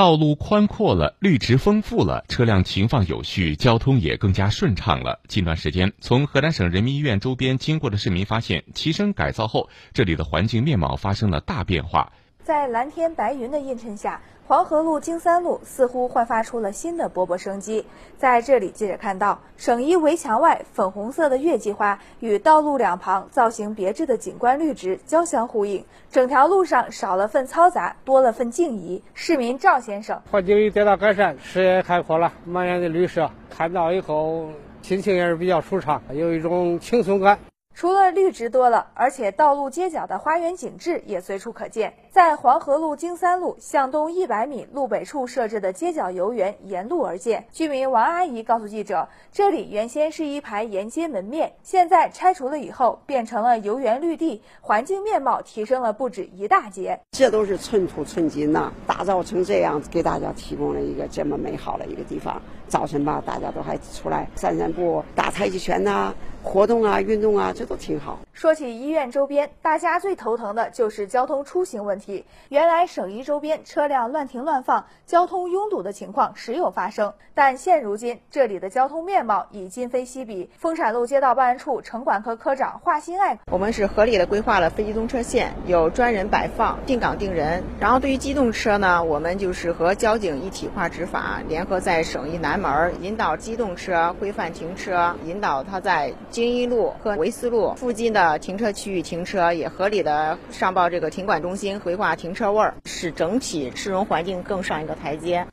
道路宽阔了，绿植丰富了，车辆停放有序，交通也更加顺畅了。近段时间，从河南省人民医院周边经过的市民发现，提升改造后，这里的环境面貌发生了大变化。在蓝天白云的映衬下，黄河路京三路似乎焕发出了新的勃勃生机。在这里，记者看到省一围墙外粉红色的月季花与道路两旁造型别致的景观绿植交相呼应，整条路上少了份嘈杂，多了份静怡。市民赵先生，环境也得到改善，视野开阔了，满眼的绿色，看到以后心情也是比较舒畅，有一种轻松感。除了绿植多了，而且道路街角的花园景致也随处可见。在黄河路京三路向东一百米路北处设置的街角游园沿路而建。居民王阿姨告诉记者，这里原先是一排沿街门面，现在拆除了以后变成了游园绿地，环境面貌提升了不止一大截。这都是寸土寸金呐，打造成这样，给大家提供了一个这么美好的一个地方。早晨吧，大家都还出来散散步、打太极拳呐，活动啊、运动啊，这都挺好。说起医院周边，大家最头疼的就是交通出行问题。原来省医周边车辆乱停乱放，交通拥堵的情况时有发生，但现如今这里的交通面貌已今非昔比。丰陕路街道办事处城管科科长华新爱，我们是合理的规划了非机动车线，有专人摆放、定岗定人。然后对于机动车呢，我们就是和交警一体化执法，联合在省一南。门引导机动车规范停车，引导他在京一路和维斯路附近的停车区域停车，也合理的上报这个停管中心，回挂停车位，使整体市容环境更上一个台阶。